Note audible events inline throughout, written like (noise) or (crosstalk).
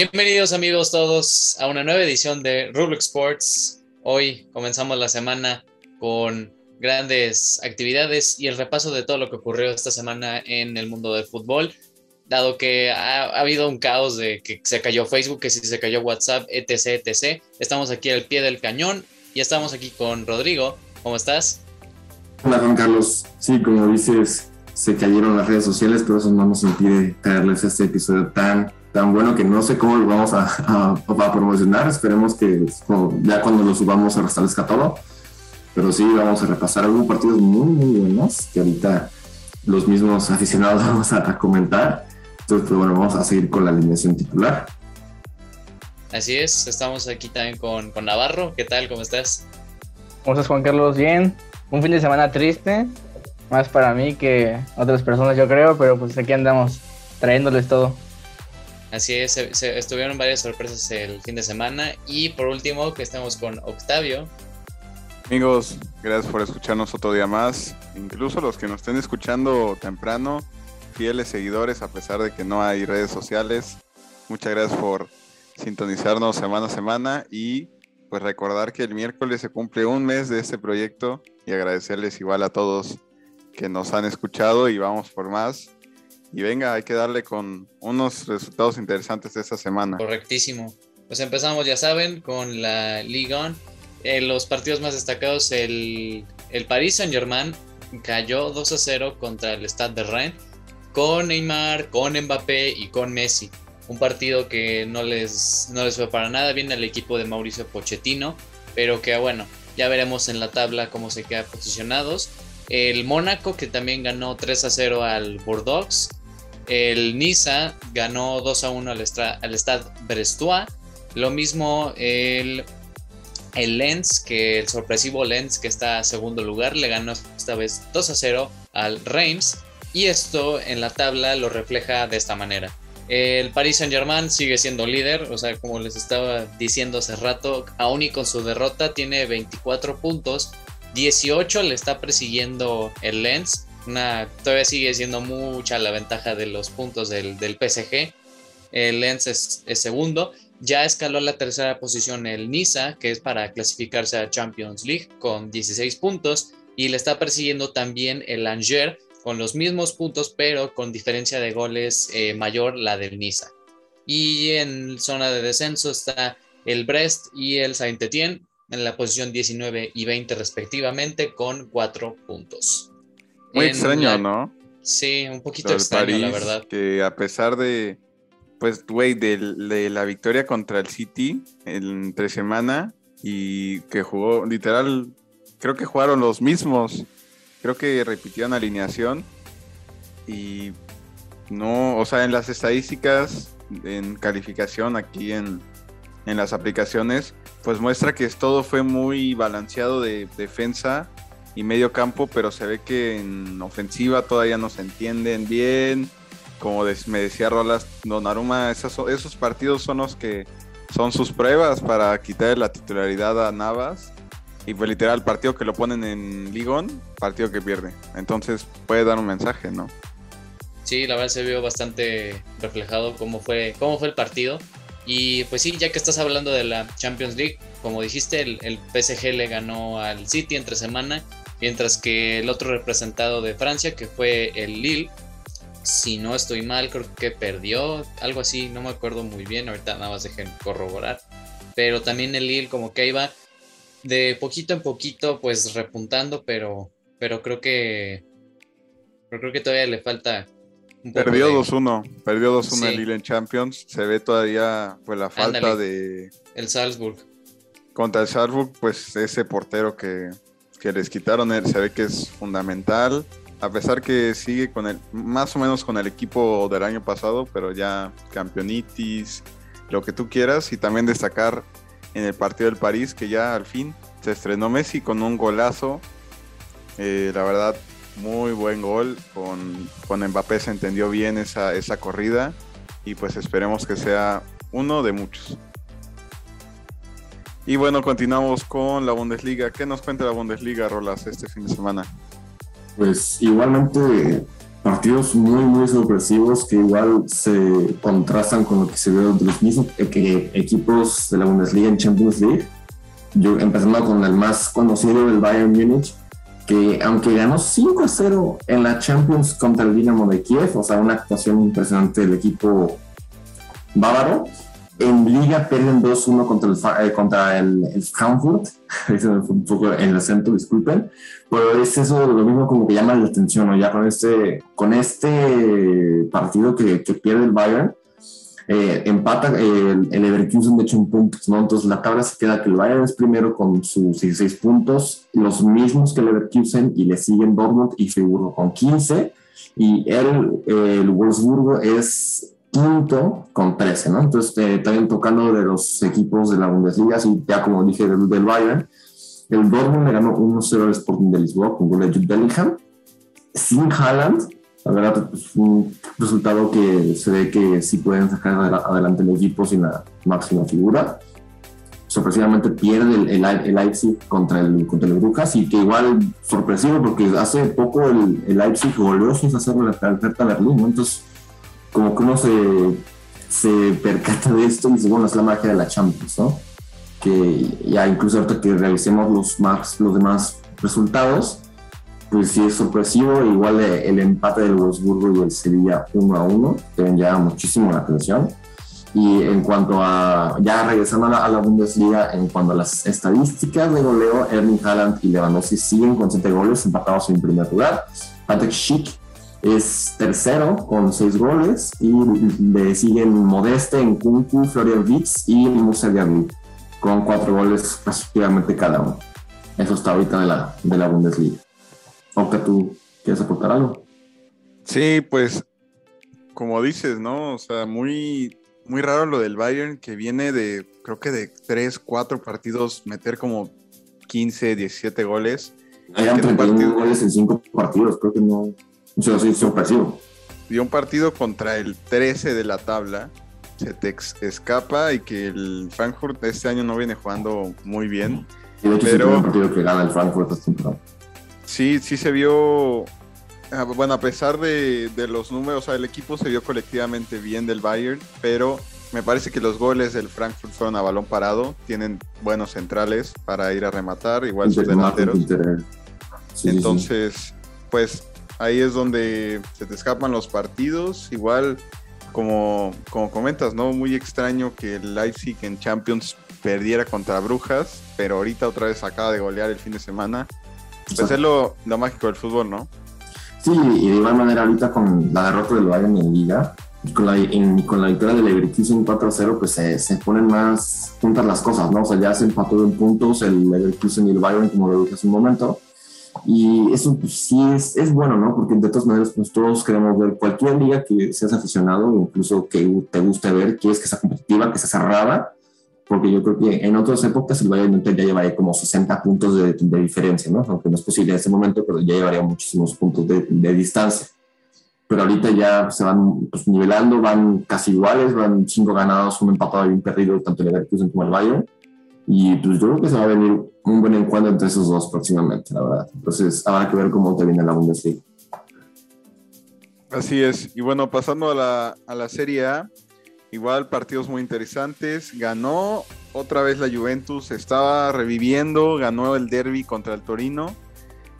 Bienvenidos amigos todos a una nueva edición de Rubik Sports. Hoy comenzamos la semana con grandes actividades y el repaso de todo lo que ocurrió esta semana en el mundo del fútbol, dado que ha, habido un caos de que se cayó Facebook, que si se cayó WhatsApp, etc, etc. Estamos aquí al pie del cañón y estamos aquí con Rodrigo. ¿Cómo estás? Hola Juan Carlos. Sí, como dices, se cayeron las redes sociales, pero eso no nos impide traerles este episodio tan tan bueno que no sé cómo lo vamos a, promocionar. Esperemos que ya cuando lo subamos se restablezca todo. Pero sí, vamos a repasar algunos partidos muy, muy buenos que ahorita los mismos aficionados (laughs) vamos a, comentar. Entonces, pues bueno, vamos a seguir con la alineación titular. Así es, estamos aquí también con, con Navarro. ¿Qué tal? ¿Cómo estás? ¿Cómo estás, Juan Carlos? Bien. Un fin de semana triste, más para mí que otras personas, yo creo, pero pues aquí andamos trayéndoles todo. Así es, se, estuvieron varias sorpresas el fin de semana. Y por último, que estamos con Octavio. Amigos, gracias por escucharnos otro día más. Incluso los que nos estén escuchando temprano, fieles seguidores, a pesar de que no hay redes sociales. Muchas gracias por sintonizarnos semana a semana y pues recordar que el miércoles se cumple un mes de este proyecto y agradecerles igual a todos que nos han escuchado y vamos por más. Y venga, hay que darle con unos resultados interesantes de esta semana. Correctísimo. Pues empezamos, ya saben, con la Ligue 1. En los partidos más destacados, el, el Paris Saint-Germain cayó 2 a 0 contra el Stade de Rennes con Neymar, con Mbappé y con Messi. Un partido que no les, no les fue para nada bien al equipo de Mauricio Pochettino, pero que bueno, ya veremos en la tabla cómo se quedan posicionados. El Mónaco que también ganó 3 a 0 al Bordeaux el Niza ganó 2 a 1 al, al Stade Brestois. Lo mismo el, Lens, que el sorpresivo Lens, que está a segundo lugar, le ganó esta vez 2 a 0 al Reims. Y esto en la tabla lo refleja de esta manera. El Paris Saint Germain sigue siendo líder, o sea, como les estaba diciendo hace rato, aún y con su derrota tiene 24 puntos, 18 le está persiguiendo el Lens todavía sigue siendo mucha la ventaja de los puntos del, del PSG. El Lens es, segundo. Ya escaló a la tercera posición el Niza, que es para clasificarse a Champions League con 16 puntos. Y le está persiguiendo también el Angers con los mismos puntos, pero con diferencia de goles eh, mayor la del Niza. Y en zona de descenso está el Brest y el Saint-Étienne en la posición 19 y 20 respectivamente con 4 puntos. Muy extraño, ¿no? Sí, un poquito extraño, la verdad. Que a pesar de, pues, güey, de, la victoria contra el City entre semana y que jugó, literal, creo que jugaron los mismos. Creo que repitieron alineación y no, o sea, en las estadísticas, en calificación aquí en, en las aplicaciones, pues muestra que todo fue muy balanceado de defensa y medio campo, pero se ve que en ofensiva todavía no se entienden bien. Como me decía Rolas Donnarumma, esos, partidos son los que son sus pruebas para quitar la titularidad a Navas. Y pues literal, partido que lo ponen en Ligón, partido que pierde. Entonces puede dar un mensaje, ¿no? Sí, la verdad se vio bastante reflejado cómo fue, cómo fue el partido. Y pues sí, ya que estás hablando de la Champions League, como dijiste, el, el PSG le ganó al City entre semana Mientras que el otro representado de Francia, que fue el Lille, si no estoy mal, creo que perdió, algo así, no me acuerdo muy bien, ahorita nada más dejen corroborar. Pero también el Lille como que iba de poquito en poquito pues repuntando, pero, pero creo que pero creo que todavía le falta un poco Perdió 2-1, perdió 2-1 el Lille en Champions, se ve todavía pues la falta de el Salzburg. Contra el Salzburg, pues ese portero que que les quitaron, se ve que es fundamental. A pesar que sigue con el, más o menos con el equipo del año pasado, pero ya campeonitis, lo que tú quieras. Y también destacar en el partido del París, que ya al fin se estrenó Messi con un golazo. Eh, la verdad, muy buen gol. Con, con Mbappé se entendió bien esa, esa corrida. Y pues esperemos que sea uno de muchos. Y bueno, continuamos con la Bundesliga. ¿Qué nos cuenta la Bundesliga, Rolas, este fin de semana? Pues igualmente partidos muy, muy sorpresivos que igual se contrastan con lo que se ve de los mismos eh, equipos de la Bundesliga en Champions League. Yo empezando con el más conocido, el Bayern Múnich, que aunque ganó 5 a 0 en la Champions contra el Dinamo de Kiev, o sea, una actuación impresionante del equipo bávaro, en Liga pierden 2-1 contra el, eh, contra el, Frankfurt. (laughs) Me fue un poco el acento, disculpen. Pero es eso lo mismo como que llama la atención, ¿no? Ya con este, con este partido que, que pierde el Bayern, eh, empata eh, el, el, Leverkusen de hecho en puntos, ¿no? Entonces la tabla se queda que el Bayern es primero con sus 16 puntos, los mismos que el Leverkusen, y le siguen Dortmund y Friburgo con 15. Y el, el Wolfsburgo es quinto con 13, ¿no? Entonces, eh, también tocando de los equipos de la Bundesliga, así ya como dije del, del Bayern, el Dortmund le ganó 1-0 al Sporting de Lisboa con gol de Jude Bellingham, sin Haaland, la verdad, es un resultado que se ve que sí pueden sacar adelante el equipo sin la máxima figura. Sorpresivamente pierde el, el, Leipzig contra el, contra el Brujas y que igual sorpresivo porque hace poco el, el Leipzig volvió sin hacerlo la oferta a Berlín, ¿no? Entonces, como que uno se, se percata de esto y dice, bueno, es la magia de la Champions, ¿no? Que ya incluso ahorita que revisemos los, más, los demás resultados, pues sí es sorpresivo, igual el empate del Wolfsburgo y el Sevilla 1 a 1, que ven ya muchísimo la atención. Y en cuanto a, ya regresando a la, Bundesliga, en cuanto a las estadísticas de goleo, Erling Haaland y Lewandowski siguen con 7 goles empatados en primer lugar. Patrick Schick es tercero con seis goles y le siguen Modeste, Nkunku, Florian Vitz y Musa Diaby con cuatro goles respectivamente cada uno. Eso está ahorita de la, de la Bundesliga. Aunque tú quieres aportar algo. Sí, pues como dices, ¿no? O sea, muy, muy raro lo del Bayern que viene de, creo que de tres, cuatro partidos meter como 15, 17 goles. Hay 31 goles en cinco partidos, creo que no. Eso sí, sorpresivo. Y un partido contra el 13 de la tabla se te escapa y que el Frankfurt este año no viene jugando muy bien. de hecho, pero, es partido que gana el Frankfurt esta temporada. Sí, sí se vio. Ah, bueno, a pesar de, de, los números, o sea, el equipo se vio colectivamente bien del Bayern, pero me parece que los goles del Frankfurt fueron a balón parado. Tienen buenos centrales para ir a rematar, igual sus delanteros. Entonces, pues ahí es donde se te escapan los partidos. Igual, como, como comentas, ¿no? Muy extraño que el Leipzig en Champions perdiera contra Brujas, pero ahorita otra vez acaba de golear el fin de semana. Pues es lo, mágico del fútbol, ¿no? Sí, y de igual manera ahorita con la derrota del Bayern en Liga, y con la, con la victoria del Leverkusen 4-0, pues se, se, ponen más juntas las cosas, ¿no? O sea, ya se empató en puntos el Leverkusen y el Bayern, como lo dije hace un momento, y eso pues, sí es, es, bueno, ¿no? Porque de todas maneras, pues todos queremos ver cualquier liga que seas aficionado, incluso que te guste ver, quieres que sea competitiva, que sea cerrada, porque yo creo que en otras épocas el Bayern ya llevaría como 60 puntos de, de, diferencia, ¿no? Aunque no es posible en este momento, pero ya llevaría muchísimos puntos de, de distancia. Pero ahorita ya se van pues, nivelando, van casi iguales, van cinco ganados, un empatado y un perdido, tanto el Leverkusen como el Bayern y pues yo creo que se va a venir un buen encuentro entre esos dos próximamente, la verdad. Entonces habrá que ver cómo te viene la Bundesliga. Así es. Y bueno, pasando a la, a la Serie A, igual partidos muy interesantes. Ganó otra vez la Juventus, estaba reviviendo, ganó el derby contra el Torino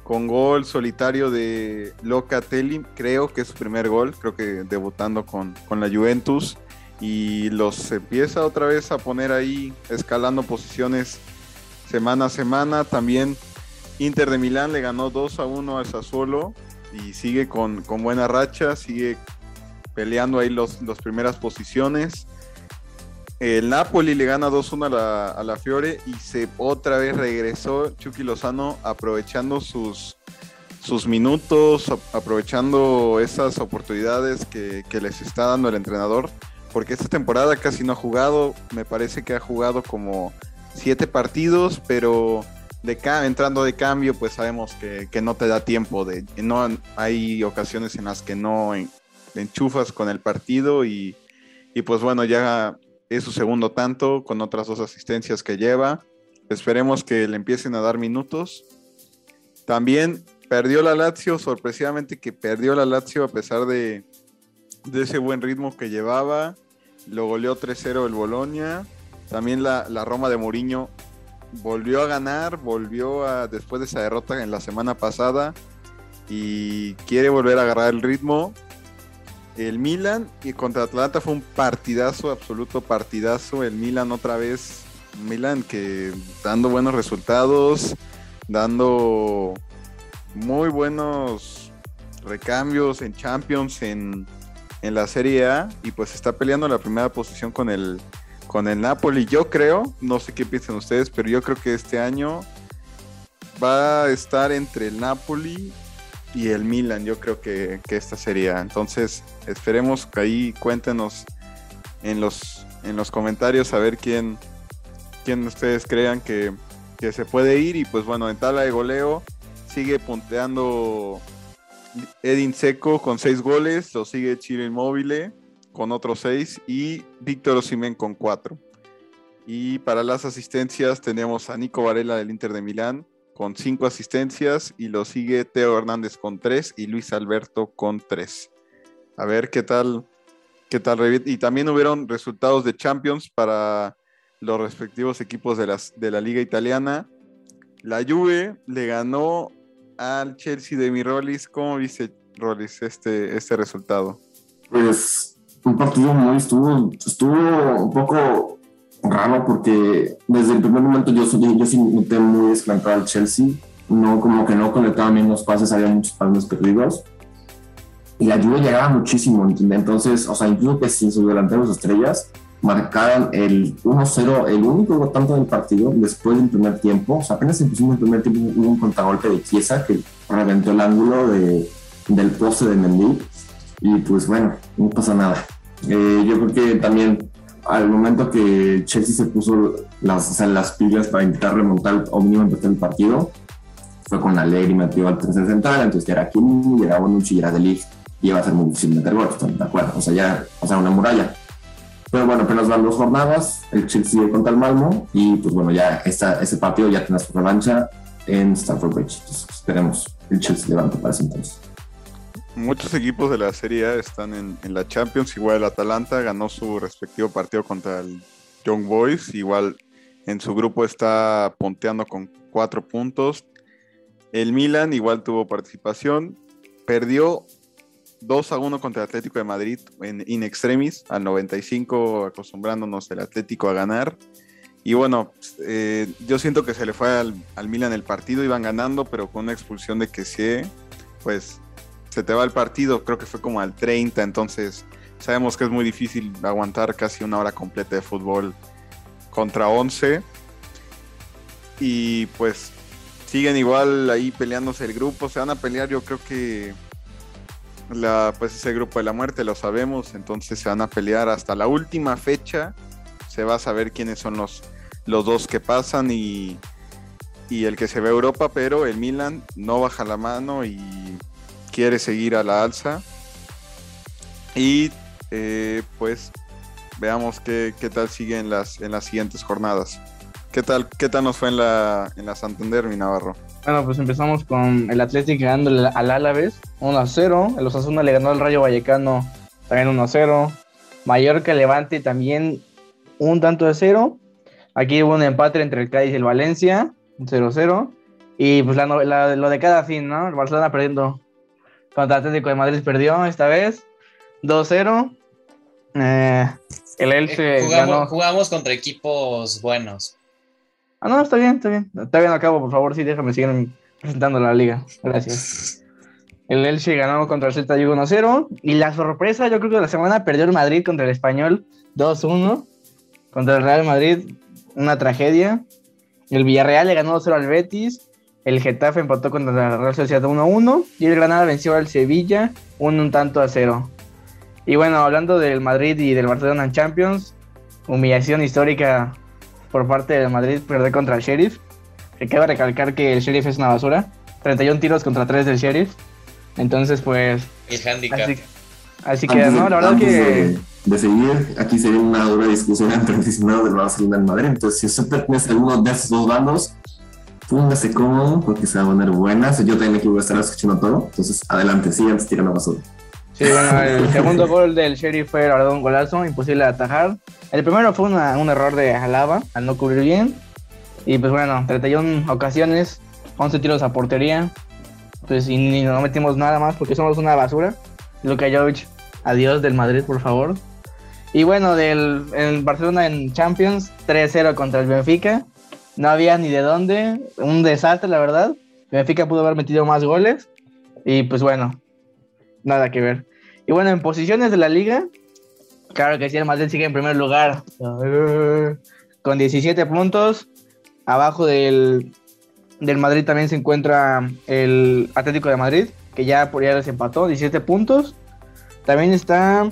con gol solitario de Locatelli, creo que es su primer gol, creo que debutando con, con la Juventus y los empieza otra vez a poner ahí escalando posiciones semana a semana. También Inter de Milán le ganó 2 a 1 al Sassuolo y sigue con, buena racha, sigue peleando ahí las primeras posiciones. El Napoli le gana 2-1 a la, a la, Fiore y se otra vez regresó Chucky Lozano aprovechando sus, sus minutos, aprovechando esas oportunidades que, que les está dando el entrenador porque esta temporada casi no ha jugado, me parece que ha jugado como siete partidos, pero de entrando de cambio, pues sabemos que, no te da tiempo, de, no hay ocasiones en las que no enchufas con el partido y, y pues bueno, ya es su segundo tanto con otras dos asistencias que lleva. Esperemos que le empiecen a dar minutos. También perdió la Lazio, sorpresivamente que perdió la Lazio a pesar de, de ese buen ritmo que llevaba. Lo goleó 3-0 el Bolonia. También la, la Roma de Mourinho volvió a ganar, volvió a, después de esa derrota en la semana pasada y quiere volver a agarrar el ritmo. El Milan y contra Atlanta fue un partidazo, absoluto partidazo. El Milan otra vez, Milan que dando buenos resultados, dando muy buenos recambios en Champions, en, en la Serie A y pues está peleando la primera posición con el, con el Napoli. Yo creo, no sé qué piensan ustedes, pero yo creo que este año va a estar entre el Napoli y el Milan. Yo creo que, esta sería. Entonces, esperemos que ahí cuéntenos en los, en los comentarios a ver quién, quién ustedes crean que, que se puede ir. Y pues bueno, en tabla de goleo sigue punteando Edin Seco con seis goles, lo sigue Chile Inmóvil con otros seis y Víctor Osimen con cuatro. Y para las asistencias tenemos a Nico Varela del Inter de Milán con cinco asistencias y lo sigue Teo Hernández con tres y Luis Alberto con tres. A ver qué tal, qué tal. Y también hubieron resultados de Champions para los respectivos equipos de, las, de la liga italiana. La Juve le ganó al Chelsea de mi Rollis. ¿Cómo viste, Rollis, este, este resultado? Pues un partido muy estuvo, estuvo un poco raro porque desde el primer momento yo, yo, sí noté muy desplantado al Chelsea. No, como que no conectaba bien los pases, había muchos pases perdidos. Y la lluvia llegaba muchísimo, Entonces, o sea, incluso que sin sus delanteros estrellas, marcaron el 1-0, el único tanto del partido después del primer tiempo. O sea, apenas empezó el primer tiempo, hubo un contragolpe de Chiesa que reventó el ángulo de, del poste de Mendy. Y pues bueno, no pasa nada. Eh, yo creo que también al momento que Chelsea se puso las, las pilas para intentar remontar o mínimo empezar el partido, fue con Allegri metió al tercer central, entonces ya era Kim, ya era Bonucci, ya era De Ligt, y iba a ser muy difícil meter gol, ¿de acuerdo? O sea, ya, o sea, una muralla. Pero bueno, apenas van dos jornadas, el Chelsea sigue contra el Malmo, y pues bueno, ya esta, ese partido ya tiene su revancha en Stamford Bridge. Entonces, esperemos el Chelsea levante para ese entonces muchos equipos de la Serie A están en, la Champions. Igual el Atalanta ganó su respectivo partido contra el Young Boys. Igual en su grupo está punteando con cuatro puntos. El Milan igual tuvo participación. Perdió 2 a 1 contra el Atlético de Madrid en extremis, al 95, acostumbrándonos el Atlético a ganar. Y bueno, eh, yo siento que se le fue al, al, Milan el partido, iban ganando, pero con una expulsión de que sí, pues se te va el partido, creo que fue como al 30, entonces sabemos que es muy difícil aguantar casi una hora completa de fútbol contra 11. Y pues siguen igual ahí peleándose el grupo, se van a pelear yo creo que la, pues ese grupo de la muerte lo sabemos, entonces se van a pelear hasta la última fecha, se va a saber quiénes son los, los dos que pasan y, y el que se ve Europa, pero el Milan no baja la mano y quiere seguir a la alza. Y eh, pues veamos qué, qué, tal sigue en las, en las siguientes jornadas. ¿Qué tal, ¿Qué tal nos fue en la, en la Santander, mi Navarro? Bueno, pues empezamos con el Atlético ganando al Álaves 1 a 0. El Osasuna le ganó al Rayo Vallecano también 1 a 0. Mallorca Levante también un tanto de 0. Aquí hubo un empate entre el Cádiz y el Valencia, 0-0. Y pues la, lo de cada fin, ¿no? El Barcelona perdiendo contra Atlético de Madrid perdió esta vez. 2-0. Eh, el Elche eh, jugamos, Jugamos contra equipos buenos. Ah, no, está bien, está bien. Está bien, acabo, por favor, sí, déjame seguir presentando la liga. Gracias. El Elche ganó contra el Celta Vigo 1-0. Y la sorpresa, yo creo que la semana perdió el Madrid contra el Español 2-1. Contra el Real Madrid, una tragedia. El Villarreal le ganó 2-0 al Betis. El Getafe empató contra la Real Sociedad 1-1 y el Granada venció al Sevilla un, tanto a cero. Y bueno, hablando del Madrid y del Barcelona en Champions, humillación histórica por parte del Madrid perder contra el Sheriff. Que cabe recalcar que el Sheriff es una basura. 31 tiros contra 3 del Sheriff. Entonces, pues. El handicap. Así, que, no, la verdad que. De, seguir, aquí sería una dura discusión (laughs) entre aficionados del Barcelona y del Madrid. Entonces, si usted pertenece a alguno de esos dos bandos, póngase cómodo porque se va a poner buenas. Yo también aquí voy a estar escuchando todo. Entonces, adelante, sigan tirando basura. Sí, bueno, el segundo gol del Sheriff fue la verdad un golazo, imposible de atajar. El primero fue un error de Alaba al no cubrir bien. Y pues bueno, 31 ocasiones, 11 tiros a portería. Pues y ni no metimos nada más porque somos una basura. Luka Jovic, adiós del Madrid, por favor. Y bueno, del el Barcelona en Champions, 3-0 contra el Benfica. No había ni de dónde, un desastre, la verdad. Benfica pudo haber metido más goles. Y pues bueno, nada que ver. Y bueno, en posiciones de la liga, claro que sí, el Madrid sigue en primer lugar con 17 puntos. Abajo del, del Madrid también se encuentra el Atlético de Madrid, que ya por ya les empató, 17 puntos. También está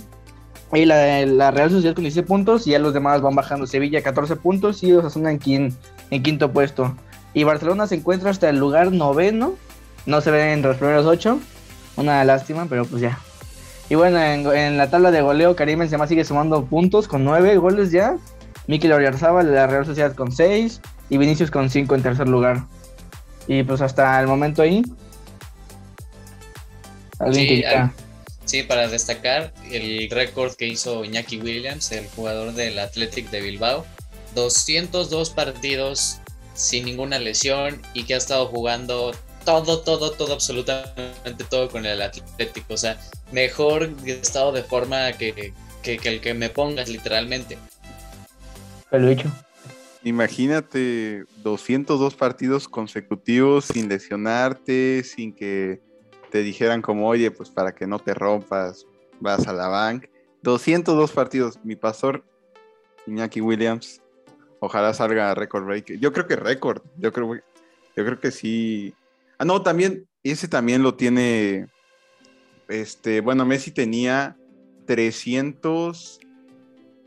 ahí la, la Real Sociedad con 17 puntos y ya los demás van bajando. Sevilla 14 puntos y Osasuna en, quin- en quinto puesto. Y Barcelona se encuentra hasta el lugar noveno. No se ve entre los primeros ocho. Una lástima, pero pues ya. Y bueno, en, en la tabla de goleo, Karim Benzema sigue sumando puntos con nueve goles ya. Mikel Oyarzabal de la Real Sociedad con seis. Y Vinicius con cinco en tercer lugar. Y pues hasta el momento ahí. Alguien Sí, que al- Sí, para destacar el récord que hizo Iñaki Williams, el jugador del Athletic de Bilbao. 202 partidos sin ninguna lesión y que ha estado jugando todo, todo, todo, absolutamente todo con el Atlético. O sea, mejor estado de forma que, que- que el que me pongas literalmente. Peluicho. Imagínate 202 partidos consecutivos sin lesionarte, sin que te dijeran como, oye, pues para que no te rompas, vas a la bank. 202 partidos. Mi pastor, Iñaki Williams, ojalá salga récord break. Yo creo que récord. Yo creo, yo creo que sí. Ah, no, también, ese también lo tiene. Este, bueno, Messi tenía 300.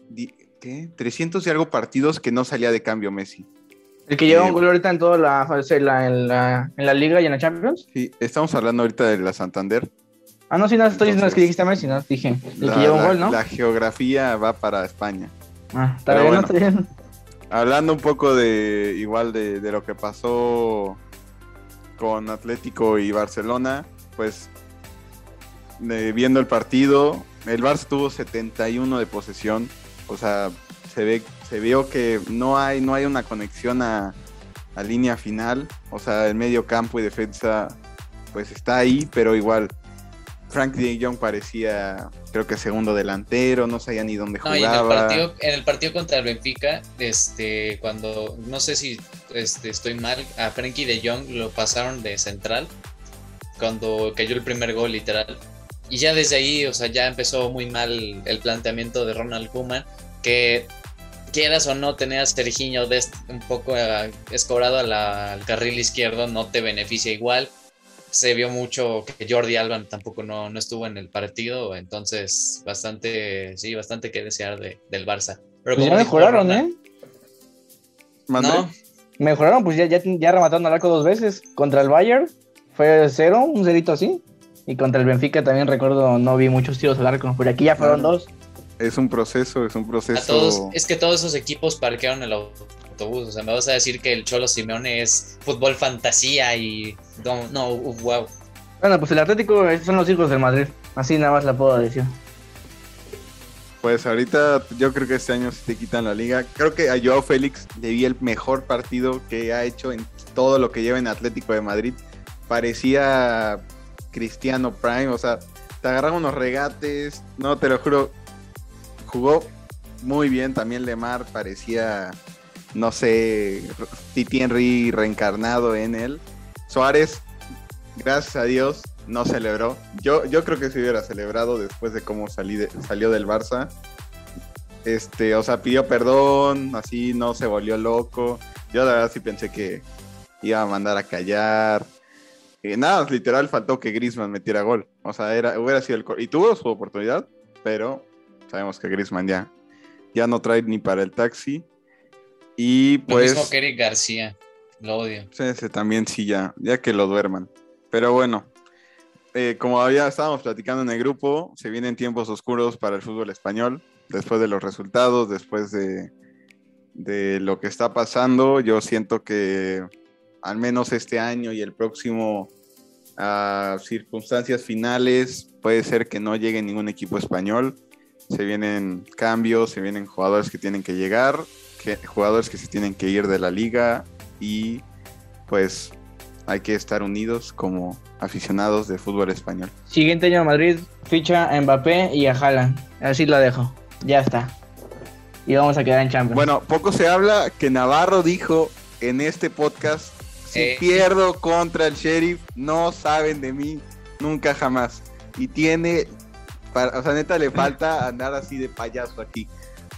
di- ¿Qué? 300 y algo partidos que no salía de cambio Messi. El que lleva Eh, un gol ahorita en toda la, en la, en la, en la liga y en la Champions. Sí, estamos hablando ahorita de la Santander. Ah, no, sí, no, estoy diciendo es que dijiste a Messi, no, dije. El La, que lleva un gol, ¿no? la geografía va para España. Ah, está bien, bueno. no, está bien. Hablando un poco de igual de, de lo que pasó con Atlético y Barcelona, pues eh, viendo el partido, el Barça tuvo 71 de posesión, o sea, se ve se vio que no hay no hay una conexión a, a línea final, o sea, el medio campo y defensa pues está ahí, pero igual Frank de Jong parecía creo que segundo delantero, no sabía ni dónde No, y en el jugaba. partido, en el partido contra el Benfica, este, cuando, no sé si este, estoy mal, a Frankie de Jong lo pasaron de central, cuando cayó el primer gol literal. Y ya desde ahí, o sea, ya empezó muy mal el planteamiento de Ronald Koeman, que quieras o no tener a Serginho un poco eh, escorado a la- al carril izquierdo, no te beneficia igual. Se vio mucho que Jordi Alba tampoco no, no estuvo en el partido, entonces bastante, sí, bastante que desear de- del Barça. Pero Pues como mejoraron, Ronald- ¿eh? ¿Mandé? No, Mejoraron, pues ya, ya, ya remataron al arco dos veces. Contra el Bayern fue cero, un cerito así. Y contra el Benfica también recuerdo, no vi muchos tiros al arco. Pero aquí ya fueron dos. Es un proceso, es un proceso. a todos, es que todos esos equipos parquearon el autobús. O sea, me vas a decir que el Cholo Simeone es fútbol fantasía y no, no, wow. Bueno, pues el Atlético son los hijos del Madrid. Así nada más la puedo decir. Pues ahorita yo creo que este año se te quitan la liga. Creo que a Joao Félix le vi el mejor partido que ha hecho en todo lo que lleva en Atlético de Madrid. Parecía Cristiano Prime, o sea, te agarraban unos regates, no te lo juro, jugó muy bien. También Lemar parecía, no sé, Titi Henry reencarnado en él. Suárez, gracias a Dios, no celebró. Yo, yo creo que se hubiera celebrado después de cómo salí de- salió del Barça. Este, o sea, pidió perdón, así no se volvió loco. Yo la verdad sí pensé que iba a mandar a callar. Eh, nada, literal faltó que Griezmann metiera gol. O sea, era, hubiera sido el y tuvo su oportunidad, pero sabemos que Griezmann ya, ya no trae ni para el taxi. Y Lo pues mismo que Eric García, lo odio. Sí, ese también sí, ya, ya que lo duerman. Pero bueno, eh, como había estábamos platicando en el grupo, se vienen tiempos oscuros para el fútbol español. Después de los resultados, después de, lo que está pasando, yo siento que al menos este año y el próximo a circunstancias finales, puede ser que no llegue ningún equipo español. Se vienen cambios, se vienen jugadores que tienen que llegar, jugadores que se tienen que ir de la liga y pues hay que estar unidos como aficionados de fútbol español. Siguiente año Madrid ficha a Mbappé y a Haaland. Así lo dejo. Ya está. Y vamos a quedar en Champions. Bueno, poco se habla que Navarro dijo en este podcast, si Eh. pierdo contra el sheriff, no saben de mí nunca jamás. Y tiene, para- o sea, neta le falta (laughs) andar así de payaso aquí.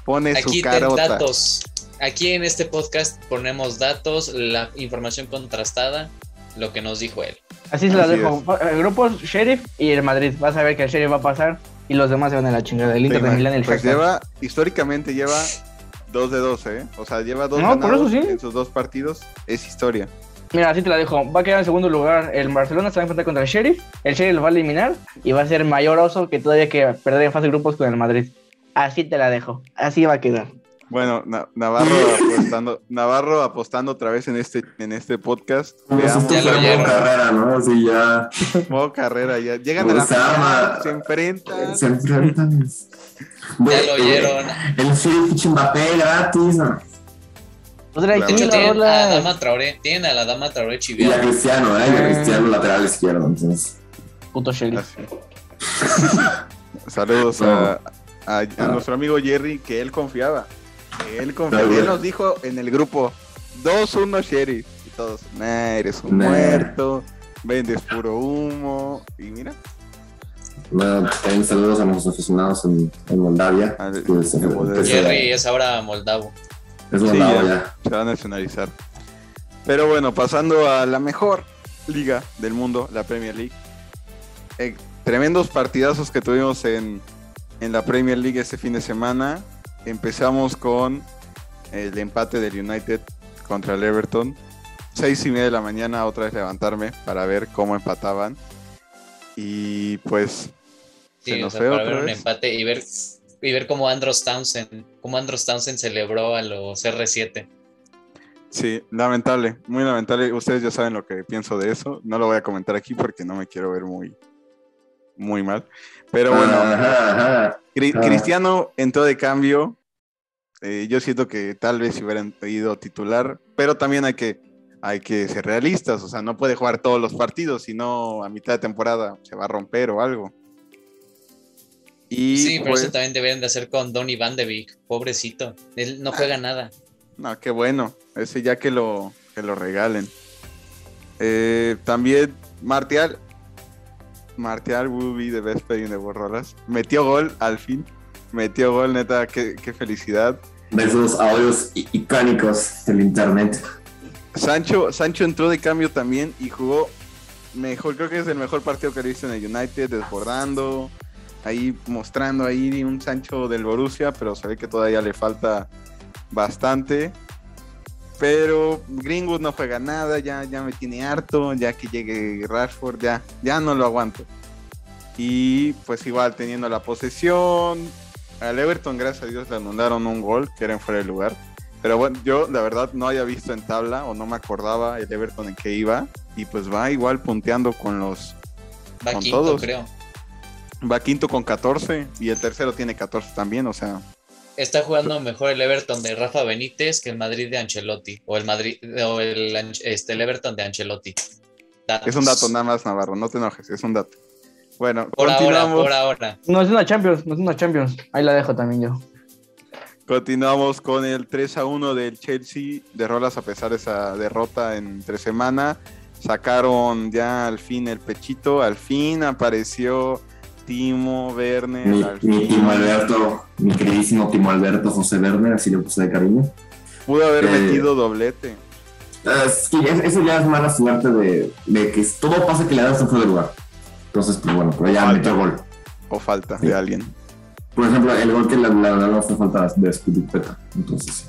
Pone Aquí su carota. datos. Aquí en este podcast ponemos datos, la información contrastada, lo que nos dijo él. Así se la Así dejo. El grupo Sheriff y el Madrid. Vas a ver que el Sheriff va a pasar y los demás se van a la chingada. El Inter de Milán y el pues Shakhtar. lleva, históricamente lleva dos de dos, ¿eh? O sea, lleva dos No, por ganados eso sí. en sus dos partidos. Es historia. Mira, así te la dejo. Va a quedar en segundo lugar. El Barcelona se va a enfrentar contra el Sheriff. El Sheriff lo va a eliminar y va a ser mayor oso que todavía que perder en fase de grupos con el Madrid. Así te la dejo. Así va a quedar. Bueno, Na- Navarro apostando, Navarro apostando otra vez en este, en este podcast. Veamos. esto Ya modo carrera, ¿no? Así ya Modo carrera, ya llegan a la Pues, ama. final, se enfrentan. se enfrentan. Ya lo oyeron. El Sheriff Mbappé gratis, ¿no? Otra Claro. De hecho, aquí, tienen a la. Dama Traoré, tienen a la Dama Traoré Y a. Cristiano, ¿eh? Y a Eh. Cristiano lateral izquierdo, entonces. Puto Sheriff. Así. (laughs) Saludos a, a- a nuestro amigo Jerry, que él confiaba. Él. Él nos dijo en el grupo 2-1 Sheriff. Y todos, nah, eres un Nah. muerto, vendes puro humo. Y mira, Bueno, también saludos a nuestros aficionados en, en Moldavia. Jerry es ahora moldavo. Es Sí, ya. ya. se va a nacionalizar. Pero bueno, pasando a la mejor liga del mundo, la Premier League. Eh, tremendos partidazos que tuvimos en, en la Premier League este fin de semana. Empezamos con el empate del United contra el Everton. Seis y media de la mañana, otra vez levantarme para ver cómo empataban. Y pues se Sí, o nos sea, fue para otra ver un empate y ver, y ver cómo Andros Townsend, cómo Andros Townsend celebró a los R7. Sí, lamentable, muy lamentable. Ustedes ya saben lo que pienso de eso. No lo voy a comentar aquí porque no me quiero ver muy, muy mal. Pero bueno, Ajá, ajá. Cri-. Cristiano entró de cambio. Eh, yo siento que tal vez si hubieran ido titular, pero también hay que, hay que ser realistas. O sea, no puede jugar todos los partidos, sino a mitad de temporada se va a romper o algo. Y sí, pero pues, eso también deberían de hacer con Donny Van de Beek, pobrecito. Él no juega nada. No, qué bueno. Ese ya que lo, que lo regalen. Eh, también Martial. Martial will be the best player in the world, rolas. Metió gol al fin. Metió gol, neta, qué, qué felicidad. De esos audios icónicos del internet. Sancho, Sancho entró de cambio también y jugó mejor. Creo que es el mejor partido que he visto en el United, desbordando, ahí mostrando ahí un Sancho del Borussia, pero se ve que todavía le falta bastante. Pero Greenwood no juega nada, ya, ya me tiene harto, ya que llegue Rashford, ya, ya no lo aguanto. Y pues igual teniendo la posesión, al Everton gracias a Dios le anularon un gol que era en fuera de lugar. Pero bueno, yo la verdad no había visto en tabla o no me acordaba el Everton en qué iba. Y pues va igual punteando con los... Va Con quinto, todos. creo. Va quinto con 14 y el tercero tiene 14 también, o sea... Está jugando mejor el Everton de Rafa Benítez que el Madrid de Ancelotti. O el Madrid o el, este, el Everton de Ancelotti. Datos. Es un dato nada más, Navarro, no te enojes, es un dato. Bueno, Por ahora, continuamos, por ahora. No es una Champions, no es una Champions. Ahí la dejo también yo. continuamos con el 3 a 1 del Chelsea de Rolas a pesar de esa derrota en tres semanas. Sacaron ya al fin el pechito, al fin apareció Timo Werner. Mi. Timo Alberto, mi queridísimo Timo Alberto José Werner, así le puse de cariño. Pudo haber Eh, metido doblete. Es que eso ya es mala suerte de, de que todo pasa que le das un fuera de lugar. Entonces, pues bueno, pero ya metió gol. O falta Sí. de alguien. Por ejemplo, el gol que la verdad no fue falta de Spilicueta. Entonces, sí.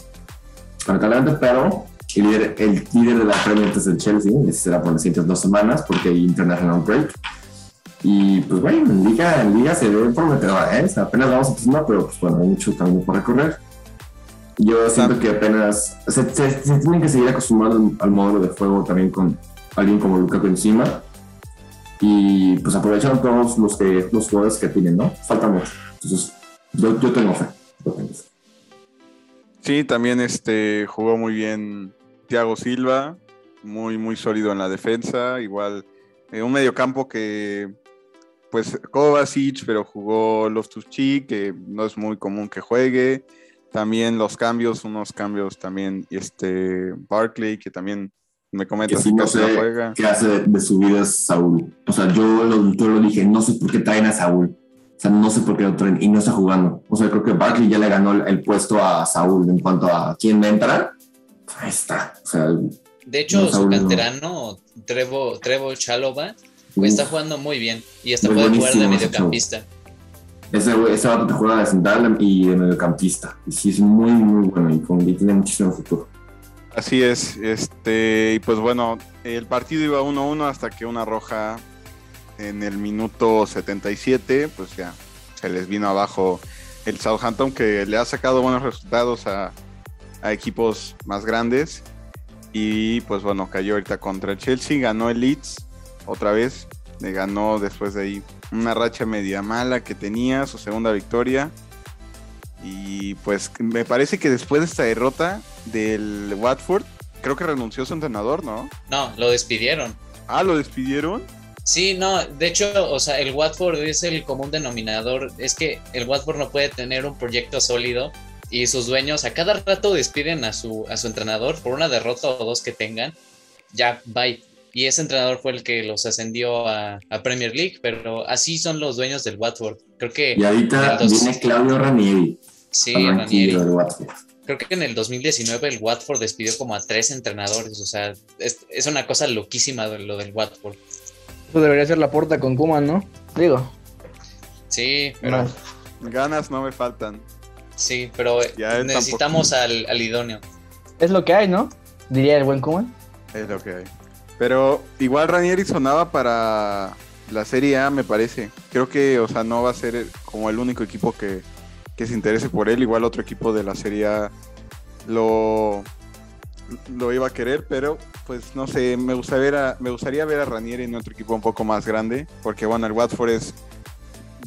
Lamentablemente, pero el líder, el líder de la Premier es el Chelsea. Ese será por las siguientes dos semanas porque hay International Break. Y pues bueno, en Liga, en Liga se ve prometedora, ¿eh? O sea, apenas vamos empezando, pero pues bueno, hay mucho camino por recorrer. Yo siento que apenas se, se- se tienen que seguir acostumbrando al módulo de juego también con alguien como Lukaku encima y pues aprovechar todos los que los jugadores que tienen, ¿no? Falta mucho. Entonces, yo, yo tengo fe. Yo tengo fe. Sí, también este jugó muy bien Thiago Silva, muy muy sólido en la defensa, igual eh, un mediocampo que pues Kovacic, pero jugó Loftus-Cheek, que no es muy común que juegue. También los cambios, unos cambios también este Barkley que también me Que comentas que no sé juega. qué hace de, su vida Saúl. O sea, yo lo, yo lo dije, no sé por qué traen a Saúl. O sea, no sé por qué lo traen y no está jugando. O sea, creo que Barkley ya le ganó el, el puesto a Saúl en cuanto a quién entra. Ahí está. O sea, De hecho, No, su Saúl no. canterano, Trevo, Trevo Chalova, uf, está jugando muy bien y hasta Muy puede jugar de mediocampista. ese, güey- ese vato te juega de central y de mediocampista. Y sí, es muy, muy bueno y, con, y tiene muchísimo futuro. Así es, este, y pues bueno, el partido iba 1-1 hasta que una roja en el minuto 77, pues ya se les vino abajo el Southampton que le ha sacado buenos resultados a, a equipos más grandes y pues bueno, cayó ahorita contra el Chelsea, ganó el Leeds otra vez, le ganó después de ahí una racha media mala que tenía, su segunda victoria. Y pues me parece que después de esta derrota del Watford, creo que renunció su entrenador, ¿no? No, lo despidieron. Ah, lo despidieron. Sí, no, de hecho, o sea, el Watford es el común denominador. Es que el Watford no puede tener un proyecto sólido y sus dueños a cada rato despiden a su, a su entrenador por una derrota o dos que tengan. Ya, bye. Y ese entrenador fue el que los ascendió a, a Premier League, pero así son los dueños del Watford. Creo que Y ahorita viene Claudio Ranieri. sí, Ranieri. banquillo del Watford. Creo que en el 2019 el Watford despidió como a tres entrenadores. O sea, es, es una cosa loquísima de lo del Watford. Eso debería ser la puerta con Kuman, ¿no? Digo. Sí, pero. Ganas no me faltan. sí, pero Ya necesitamos al, al idóneo. Es lo que hay, ¿no? Diría el buen Kuman. Es lo que hay. Pero igual Ranieri sonaba para la Serie A, me parece. Creo que, o sea, no va a ser como el único equipo que, que se interese por él. Igual otro equipo de la Serie A lo, lo iba a querer, pero pues no sé, me gustaría ver a, me gustaría ver a Ranieri en otro equipo un poco más grande, porque bueno, el Watford es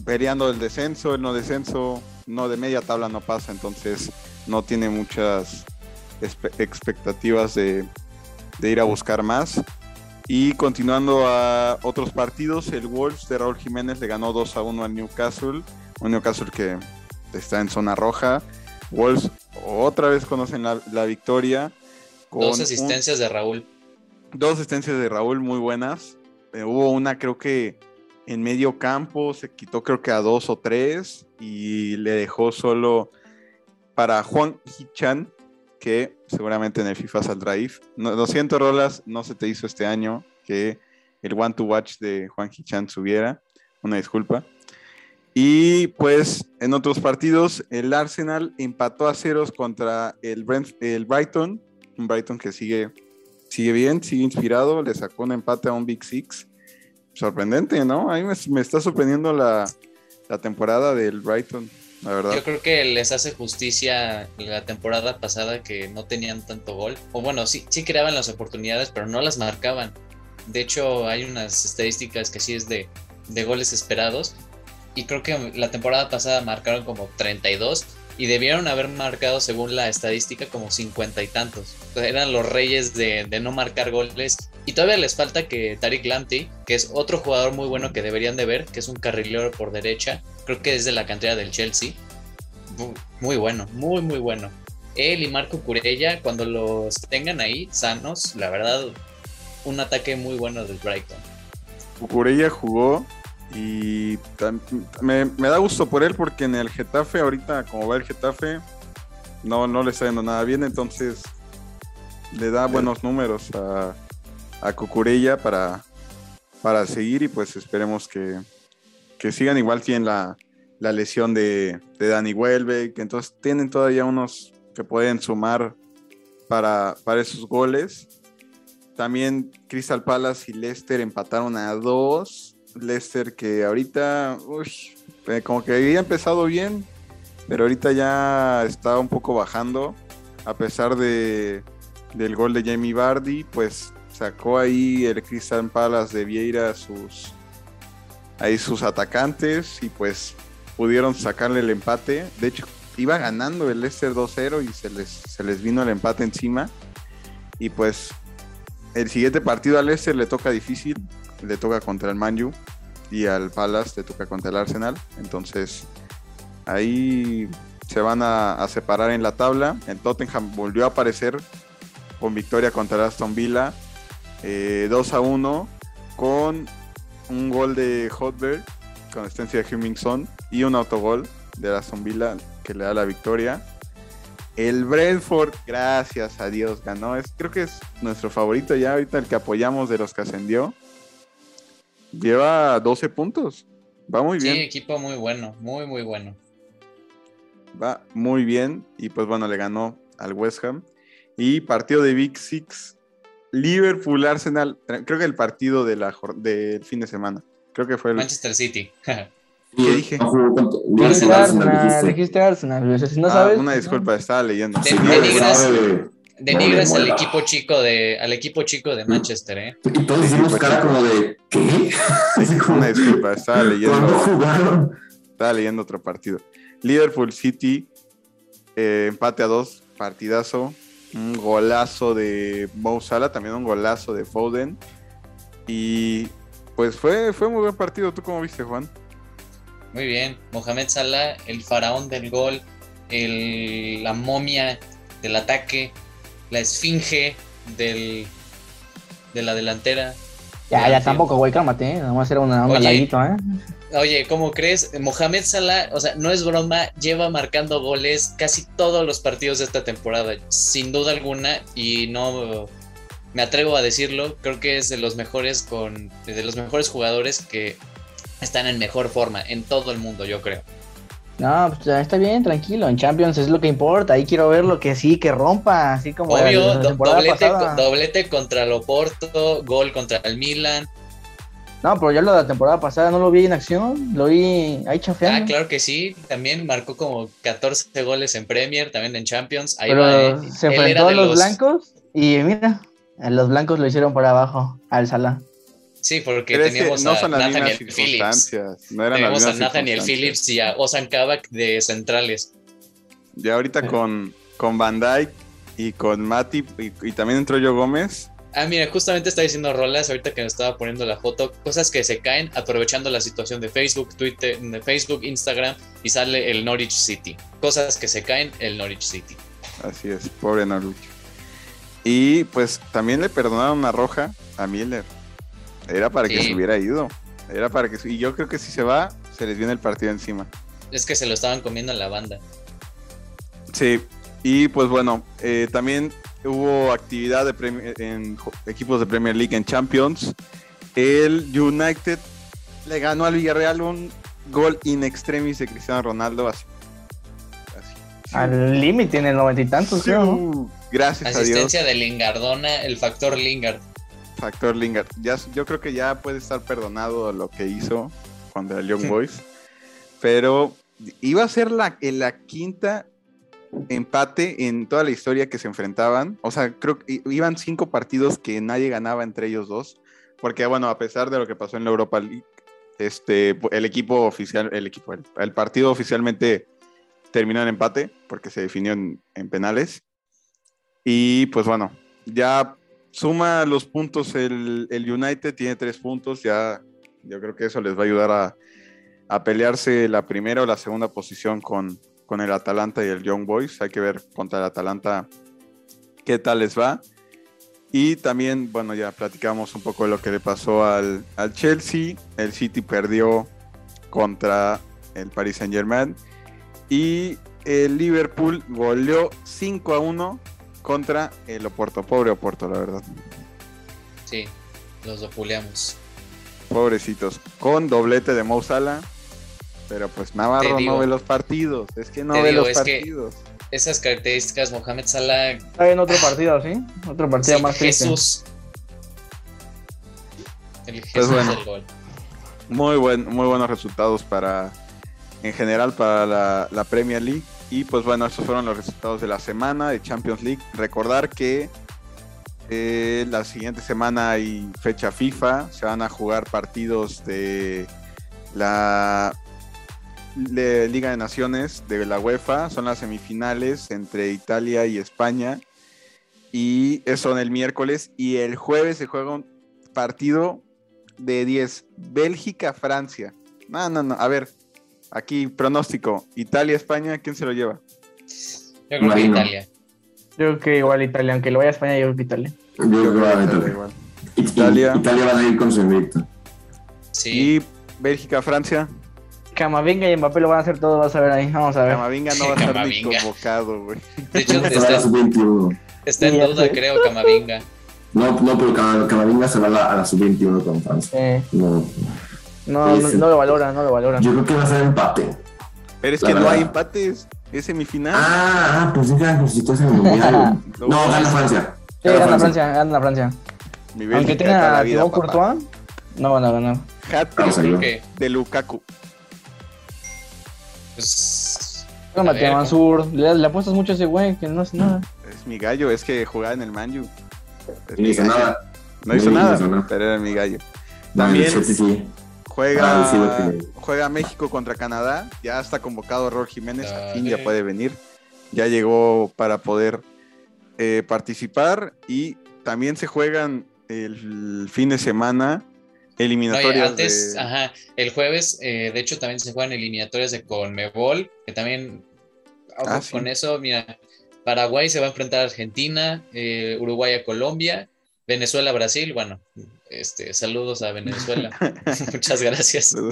peleando el descenso, el no descenso, no de media tabla no pasa, entonces no tiene muchas expectativas de, de ir a buscar más. Y continuando a otros partidos, el Wolves de Raúl Jiménez le ganó 2 a 1 al Newcastle, un Newcastle que está en zona roja. Wolves otra vez conocen la, la victoria. con Dos un- asistencias de Raúl. dos asistencias de Raúl muy buenas. Eh, hubo una creo que en medio campo, se quitó creo que a dos o tres y le dejó solo para Juan Hichan, que seguramente en el FIFA saldrá ahí. No, lo siento, Rolas, no se te hizo este año que el One to Watch de Juan Hichan subiera. Una disculpa. Y pues en otros partidos, el Arsenal empató a ceros contra el, Brent- el Brighton, un Brighton que sigue sigue bien, sigue inspirado, le sacó un empate a un Big Six. Sorprendente, ¿no? A mí me, me está sorprendiendo la, la temporada del Brighton, la verdad. Yo creo que les hace justicia la temporada pasada que no tenían tanto gol. O bueno, sí, sí creaban las oportunidades, pero no las marcaban. De hecho, hay unas estadísticas que sí es de, de goles esperados. Y creo que la temporada pasada marcaron como 32 y debieron haber marcado, según la estadística, como 50 y tantos. Eran los reyes de, de no marcar goles. Y todavía les falta que Tariq Lamptey, que es otro jugador muy bueno que deberían de ver, que es un carrilero por derecha, creo que es de la cantera del Chelsea. Mu- Muy bueno, muy, muy bueno. Él y Marco Curella, cuando los tengan ahí sanos, la verdad, un ataque muy bueno del Brighton. Cucurella jugó y me, me da gusto por él porque en el Getafe, ahorita como va el Getafe, no, no le está yendo nada bien, entonces le da buenos números a, a Cucurella para, para seguir y pues esperemos que, que sigan. Igual tienen la, la lesión de, de Dani Welbeck, entonces tienen todavía unos que pueden sumar para, para esos goles. También Crystal Palace y Leicester empataron a dos. Leicester que ahorita, eh, como que había empezado bien pero ahorita ya está un poco bajando, a pesar de, del gol de Jamie Vardy, pues sacó ahí el Crystal Palace de Vieira sus ahí sus atacantes y pues pudieron sacarle el empate. De hecho, iba ganando el Leicester 2-0 y se les, se les vino el empate encima. Y pues el siguiente partido al Leicester le toca difícil, le toca contra el Manju y al Palace le toca contra el Arsenal. Entonces ahí se van a, separar en la tabla. El Tottenham volvió a aparecer con victoria contra el Aston Villa. 2 eh, a 1 con un gol de Hotberg con asistencia de Hummingson y un autogol de Aston Villa que le da la victoria. El Brentford, gracias a Dios, ganó. Es, creo que es nuestro favorito ya ahorita, el que apoyamos de los que ascendió. Lleva 12 puntos. Va muy bien. Sí, equipo muy bueno, muy, muy bueno. Va muy bien. Y pues bueno, le ganó al West Ham. Y partido de Big Six. Liverpool Arsenal. Creo que el partido de la, del fin de semana. Creo que fue el. Manchester City. (laughs) ¿Qué dije? Dijiste Arsenal, dijiste Arsenal. No ah, sabes. Una disculpa, estaba leyendo. denigras, al equipo chico de al equipo chico de Manchester, ¿eh? Y todos hicimos cara como de ¿qué? (laughs) Una disculpa, estaba leyendo. Estaba leyendo otro partido. Liverpool City, eh, empate a dos, partidazo. Un golazo de Mo Salah, también un golazo de Foden. Y pues fue, fue muy buen partido. ¿Tú cómo viste, Juan? Muy bien, Mohamed Salah, el faraón del gol, el, la momia del ataque, la esfinge del, de la delantera. Ya, ya tampoco, güey, cálmate, ¿eh? Vamos a hacer una, un ¿eh? Oye, ¿cómo crees? Mohamed Salah, o sea, no es broma, lleva marcando goles casi todos los partidos de esta temporada, sin duda alguna, y no me atrevo a decirlo, creo que es de los mejores con de los mejores jugadores que están en mejor forma en todo el mundo, yo creo. No, pues ya está bien, tranquilo. En Champions es lo que importa. Ahí quiero ver lo que sí, que rompa, así como. Obvio, doblete, doblete contra el Oporto, gol contra el Milan. No, pero ya lo de la temporada pasada no lo vi en acción, lo vi ahí chafeando. Ah, claro que sí, también marcó como 14 goles en Premier, también en Champions. Ahí pero eh. se enfrentó a los, blancos y mira, los blancos lo hicieron por abajo al Salah. Sí, porque teníamos no a Nathaniel Phillips. No eran teníamos a Nathaniel Phillips y a Ozan Kabak de centrales. Ya ahorita con, con Van Dyke y con Mati y, también entró yo Gómez. Ah, mira, justamente está diciendo Rolas ahorita que me estaba poniendo la foto, cosas que se caen aprovechando la situación de Facebook, Twitter, de Facebook, Instagram y sale el Norwich City. Cosas que se caen, el Norwich City. Así es, pobre Norwich. Y pues también le perdonaron una roja a Miller. Era para que se hubiera ido. Era para que. Y yo creo que si se va, se les viene el partido encima. Es que se lo estaban comiendo en la banda. Sí. Y pues bueno, eh, también hubo actividad de en equipos de Premier League en Champions. El United le ganó al Villarreal un gol in extremis de Cristiano Ronaldo. Así. Al límite en el noventa y tantos, creo. Gracias a Dios. Asistencia de Lingardona, el factor Lingard. Factor Lingard. Ya, yo creo que ya puede estar perdonado lo que hizo contra el Young Boys. Pero iba a ser la, la quinta empate en toda la historia que se enfrentaban. O sea, creo que iban cinco partidos que nadie ganaba entre ellos dos. Porque, bueno, a pesar de lo que pasó en la Europa League, este, el equipo oficial, el equipo, el, partido oficialmente terminó en empate porque se definió en, en penales. Y pues bueno, ya suma los puntos el, United, tiene tres puntos, ya yo creo que eso les va a ayudar a, pelearse la primera o la segunda posición con, con, el Atalanta y el Young Boys. Hay que ver contra el Atalanta qué tal les va. Y también, bueno, ya platicamos un poco de lo que le pasó al, al Chelsea. El City perdió contra el Paris Saint Germain. Y el Liverpool goleó 5 a 1 contra el Oporto. Pobre Oporto, la verdad. Sí, los opuleamos. Pobrecitos. Con doblete de Mo Pero pues Navarro no ve los partidos. Es que no ve los partidos. esas características, Mohamed Salah. Está en otro partido, ¿sí? Otro partido más Jesús. El pues Jesús del gol. Muy, buen, muy buenos resultados para en general para la, la Premier League. Y pues bueno, estos fueron los resultados de la semana de Champions League. Recordar que eh, la siguiente semana hay fecha FIFA, se van a jugar partidos de la Liga de Naciones de la UEFA, son las semifinales entre Italia y España. Y son el miércoles y el jueves se juega un partido de 10, Bélgica-Francia. No, no, no, a ver, aquí pronóstico, Italia-España, ¿quién se lo lleva? Yo creo que. Italia. Yo creo que igual Italia, aunque lo vaya a España, yo creo que Italia. Yo creo que va a Italia igual. Italia. Italia. Italia va a ir con su invicto. Sí. Y Bélgica-Francia, Camavinga y Mbappé lo van a hacer todo, vas a ver ahí. Vamos a ver. Camavinga no va a estar ni convocado, güey. De hecho, (laughs) está, la sub-21. está en duda, creo, Camavinga. No, no, pero Cam- Camavinga se va a la, a la sub-21 con Francia. Eh, No. No, no, no lo valora, no lo valora. Yo creo que va a ser empate. Pero es La que no hay empates, es semifinal. Ah, ah, pues sí, ya necesito ese mundial. (laughs) No, No, gana Francia. Sí, gana Francia, gana Francia. Mi Aunque tenga a Thibaut. Courtois, no van a ganar. Hat-trick Vamos a Creo ver. que, de Lukaku. pues, No, Mateo Mansur, le, le apuestas mucho a ese güey que no hace nada. Es mi gallo, es que jugaba en el Manju. No hizo nada. No hizo nada, pero era mi gallo. También- el sí. Juega, Ah, sí, juega México contra Canadá. Ya está convocado Rol Jiménez. Al fin ya puede venir. Ya llegó para poder eh, participar. Y también se juegan el fin de semana eliminatorias. antes, de- ajá, el jueves, eh, de hecho, también se juegan eliminatorias de Conmebol, que también, Ah, sí. con eso, mira, Paraguay se va a enfrentar a Argentina, eh, Uruguay a Colombia, Venezuela Brasil, bueno, este, saludos a Venezuela, (laughs) (laughs) muchas gracias. (laughs)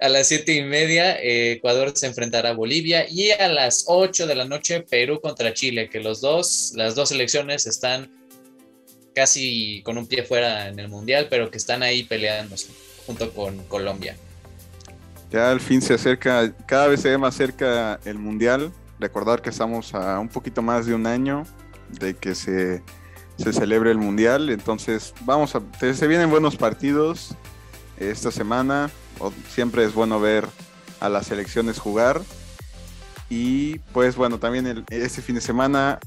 a las siete y media, eh, Ecuador se enfrentará a Bolivia y a las 8 de la noche, Perú contra Chile, que los dos, las dos selecciones están casi con un pie fuera en el mundial, pero que están ahí peleándose junto con Colombia. Ya al fin se acerca, cada vez se ve más cerca el Mundial. Recordar que estamos a un poquito más de un año de que se, se celebre el Mundial. Entonces, vamos a. Se vienen buenos partidos esta semana. siempre es bueno ver a las selecciones jugar. Y pues bueno, también este fin de semana,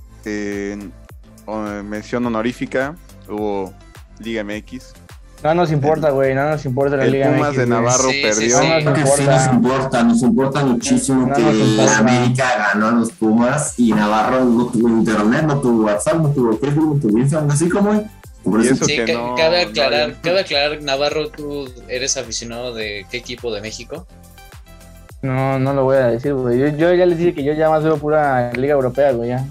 mención honorífica, hubo Liga MX. No nos importa, güey, no nos importa la El Liga Pumas MX, de. Navarro Sí, sí, perdió. sí. No nos Creo que sí importa. nos importa, nos importa muchísimo No que importa. América ganó a los Pumas y Navarro no tuvo internet, no tuvo WhatsApp, no tuvo Facebook, no tuvo Instagram, así como es. Por eso Sí, que ca- no- cabe no aclarar, había- cabe aclarar, Navarro, tú eres aficionado de qué equipo de México? No, no lo voy a decir, güey. Yo, yo ya les dije que yo ya más veo pura Liga Europea, güey, ya.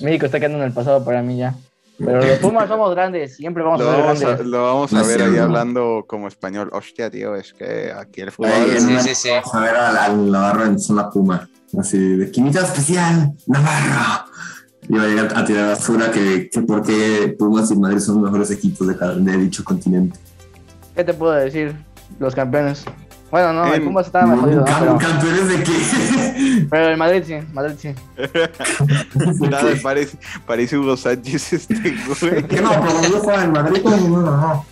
México está quedando en el pasado para mí ya. Pero los Pumas somos grandes, siempre vamos Lo a ser vamos a, grandes. lo vamos a No ver ahí hablando como español. Hostia, tío, es que aquí el fútbol. Sí, una- sí, sí. Vamos a ver al, Navarro en zona Puma. Así de química especial, Navarro. Y va a llegar a tirar basura que, que por qué Pumas y Madrid son los mejores equipos de, cada- de dicho continente. ¿Qué te puedo decir? Los campeones. Bueno, no, el Pumas estaba jodido, ¿no? Pero, ¿Campeones de qué? Pero el Madrid sí, Madrid sí. (laughs) Nada, parece, parece Hugo Sánchez este güey. Que no, pero no juega en Madrid. No, no, no.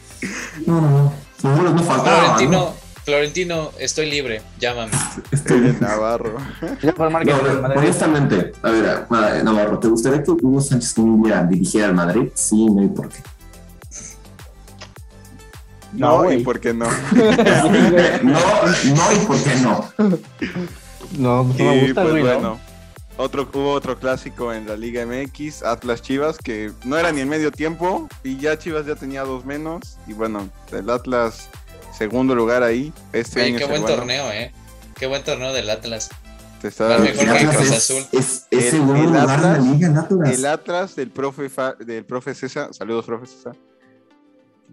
No, no, no. Seguro no faltaba. Florentino, Florentino, estoy libre, llámame. Estoy El Navarro. No, Madrid. honestamente, a ver, Navarro, ¿te gustaría que Hugo Sánchez día dirigiera al Madrid? Sí, no hay por qué. (laughs) (laughs) No, No, y por qué no. No, no y por qué no. No, no me Y gusta, pues güey, ¿no? bueno, otro, hubo otro clásico en la Liga MX, Atlas Chivas, que no era ni en medio tiempo y ya Chivas ya tenía dos menos. Y bueno, el Atlas, segundo lugar ahí. Este año qué buen bueno, torneo, ¿eh? Qué buen torneo del Atlas. te está- El que Atlas Cruz es, Azul. es, es El- segundo el lugar de la Atlas- liga, el Atlas. El Atlas del profe, Fa- del profe César, saludos profe César,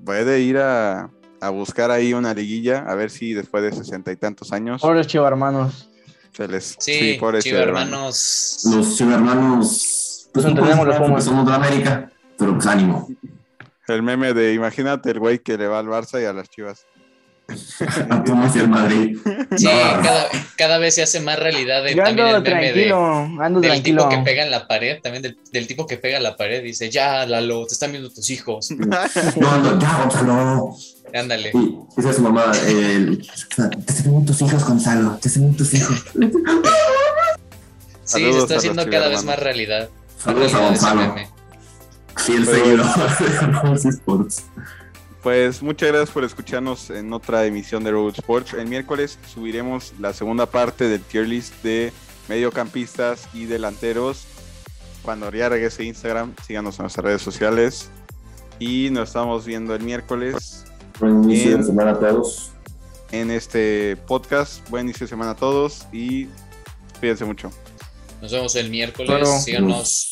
puede ir a, a buscar ahí una liguilla, a ver si después de sesenta y tantos años Pobres chivo hermanos. Se les... Sí, pobres hermanos. Los cibermanos, pues entendemos los porque Pumas. somos de América, pero pues ánimo. El meme de imagínate el güey que le va al Barça y a las Chivas. A Pumas y al Madrid. Sí, No. cada, cada vez se hace más realidad el, Yo también ando el meme de, ando del tranquilo. tipo que pega en la pared, también del, del tipo que pega en la pared, dice, ya, Lalo, te están viendo tus hijos. (laughs) No, no, ya, Gonzalo. Ándale. Y esa es su mamá. El, te están viendo tus hijos, Gonzalo. Te están viendo tus hijos. Sí, Saludos se está haciendo cada vez más realidad. Saludos a Gonzalo. Fiel seguidor (laughs) de Sports. Pues muchas gracias por escucharnos en otra emisión de Road Sports. El miércoles subiremos la segunda parte del tier list de mediocampistas y delanteros. Cuando ya regrese Instagram, síganos en nuestras redes sociales. Y nos estamos viendo el miércoles Buen inicio de Bien. semana a todos. en este podcast. Buen inicio de semana a todos y cuídense mucho. Nos vemos el miércoles. Claro. Síganos